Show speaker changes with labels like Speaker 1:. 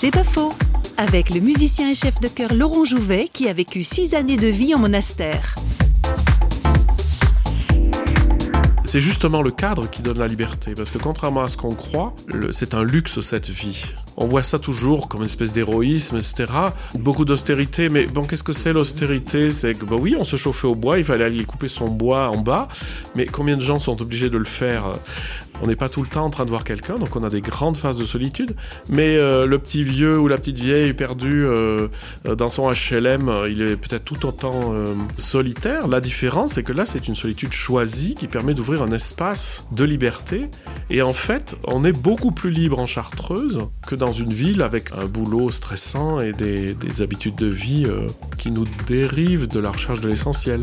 Speaker 1: C'est pas faux. Avec le musicien et chef de chœur Laurent Jouvet qui a vécu six années de vie en monastère.
Speaker 2: C'est justement le cadre qui donne la liberté, parce que contrairement à ce qu'on croit, c'est un luxe cette vie. On voit ça toujours comme une espèce d'héroïsme, etc. Beaucoup d'austérité, mais bon, qu'est-ce que c'est l'austérité? C'est que, bah oui, on se chauffait au bois, il fallait aller couper son bois en bas, mais combien de gens sont obligés de le faire? On n'est pas tout le temps en train de voir quelqu'un, donc on a des grandes phases de solitude. Mais euh, le petit vieux ou la petite vieille perdue euh, dans son HLM, il est peut-être tout autant euh, solitaire. La différence, c'est que là, c'est une solitude choisie qui permet d'ouvrir un espace de liberté. Et en fait, on est beaucoup plus libre en Chartreuse que dans une ville avec un boulot stressant et des, des habitudes de vie qui nous dérivent de la recherche de l'essentiel.